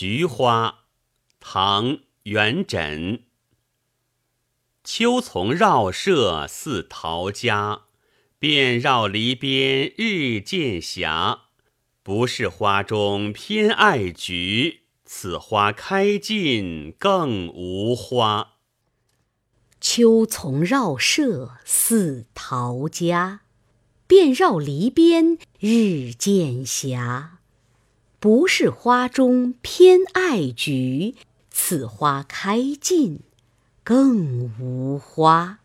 菊花，唐·元稹。秋丛绕舍似陶家，遍绕篱边日渐斜。不是花中偏爱菊，此花开尽更无花。秋丛绕舍似陶家，遍绕篱边日渐斜。不是花中偏爱菊，此花开尽更无花。